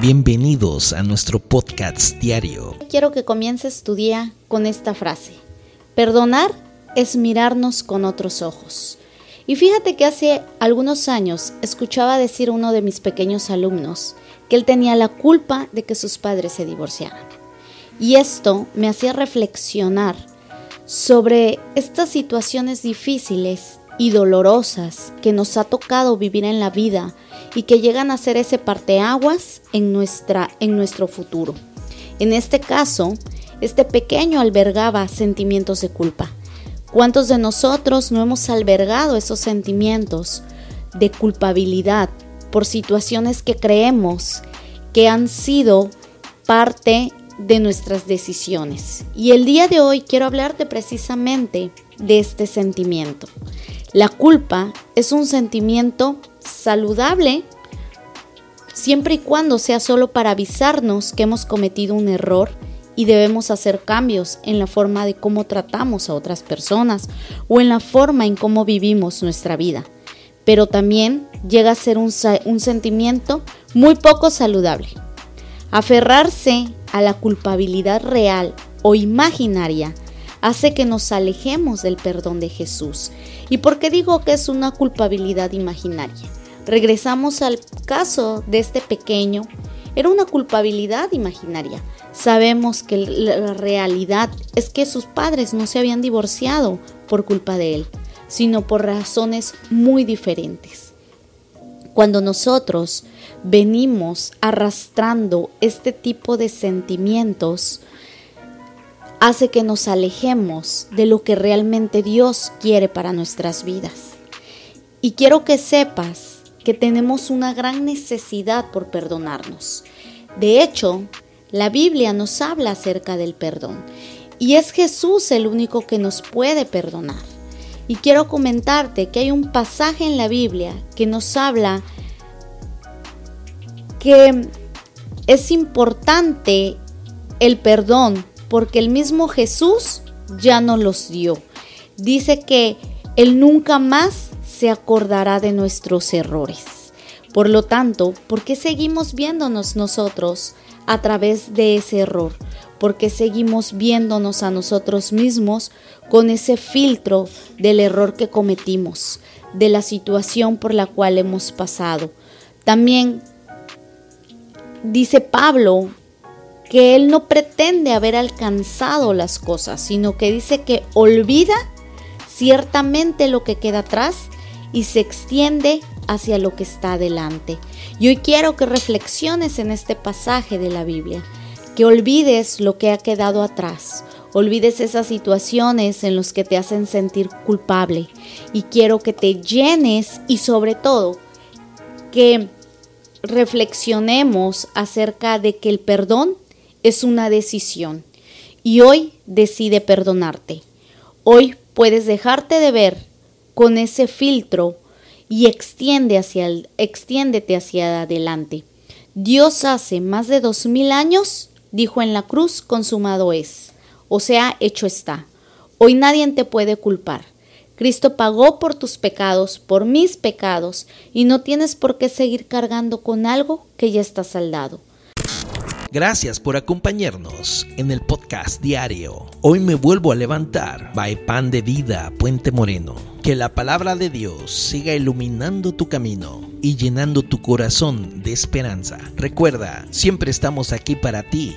Bienvenidos a nuestro podcast diario. Quiero que comiences tu día con esta frase. Perdonar es mirarnos con otros ojos. Y fíjate que hace algunos años escuchaba decir uno de mis pequeños alumnos que él tenía la culpa de que sus padres se divorciaran. Y esto me hacía reflexionar sobre estas situaciones difíciles y dolorosas que nos ha tocado vivir en la vida y que llegan a ser ese parteaguas en, nuestra, en nuestro futuro. En este caso, este pequeño albergaba sentimientos de culpa. ¿Cuántos de nosotros no hemos albergado esos sentimientos de culpabilidad por situaciones que creemos que han sido parte de nuestras decisiones? Y el día de hoy quiero hablarte precisamente de este sentimiento. La culpa es un sentimiento saludable siempre y cuando sea solo para avisarnos que hemos cometido un error y debemos hacer cambios en la forma de cómo tratamos a otras personas o en la forma en cómo vivimos nuestra vida. Pero también llega a ser un, sentimiento muy poco saludable. Aferrarse a la culpabilidad real o imaginaria hace que nos alejemos del perdón de Jesús. ¿Y por qué digo que es una culpabilidad imaginaria? Regresamos al caso de este pequeño. Era una culpabilidad imaginaria. Sabemos que la realidad es que sus padres no se habían divorciado por culpa de él, sino por razones muy diferentes. Cuando nosotros venimos arrastrando este tipo de sentimientos, hace que nos alejemos de lo que realmente Dios quiere para nuestras vidas. Y quiero que sepas que tenemos una gran necesidad por perdonarnos. De hecho, la Biblia nos habla acerca del perdón y es Jesús el único que nos puede perdonar. Y quiero comentarte que hay un pasaje en la Biblia que nos habla que es importante el perdón porque el mismo Jesús ya no los dio. Dice que Él nunca más se acordará de nuestros errores. Por lo tanto, ¿por qué seguimos viéndonos nosotros a través de ese error? ¿Por qué seguimos viéndonos a nosotros mismos con ese filtro del error que cometimos, de la situación por la cual hemos pasado? También dice Pablo que él no pretende haber alcanzado las cosas, sino que dice que olvida ciertamente lo que queda atrás y se extiende hacia lo que está adelante. Y hoy quiero que reflexiones en este pasaje de la Biblia, que olvides lo que ha quedado atrás, olvides esas situaciones en las que te hacen sentir culpable y quiero que te llenes y sobre todo que reflexionemos acerca de que el perdón es una decisión y hoy decide perdonarte. Hoy puedes dejarte de ver con ese filtro y extiende hacia el, extiéndete hacia adelante. Dios hace más de dos mil años dijo en la cruz, consumado es, o sea, hecho está. Hoy nadie te puede culpar. Cristo pagó por tus pecados, por mis pecados, y no tienes por qué seguir cargando con algo que ya está saldado. Gracias por acompañarnos en el podcast diario. Hoy me vuelvo a levantar. By Pan de Vida, Puente Moreno. Que la palabra de Dios siga iluminando tu camino y llenando tu corazón de esperanza. Recuerda, siempre estamos aquí para ti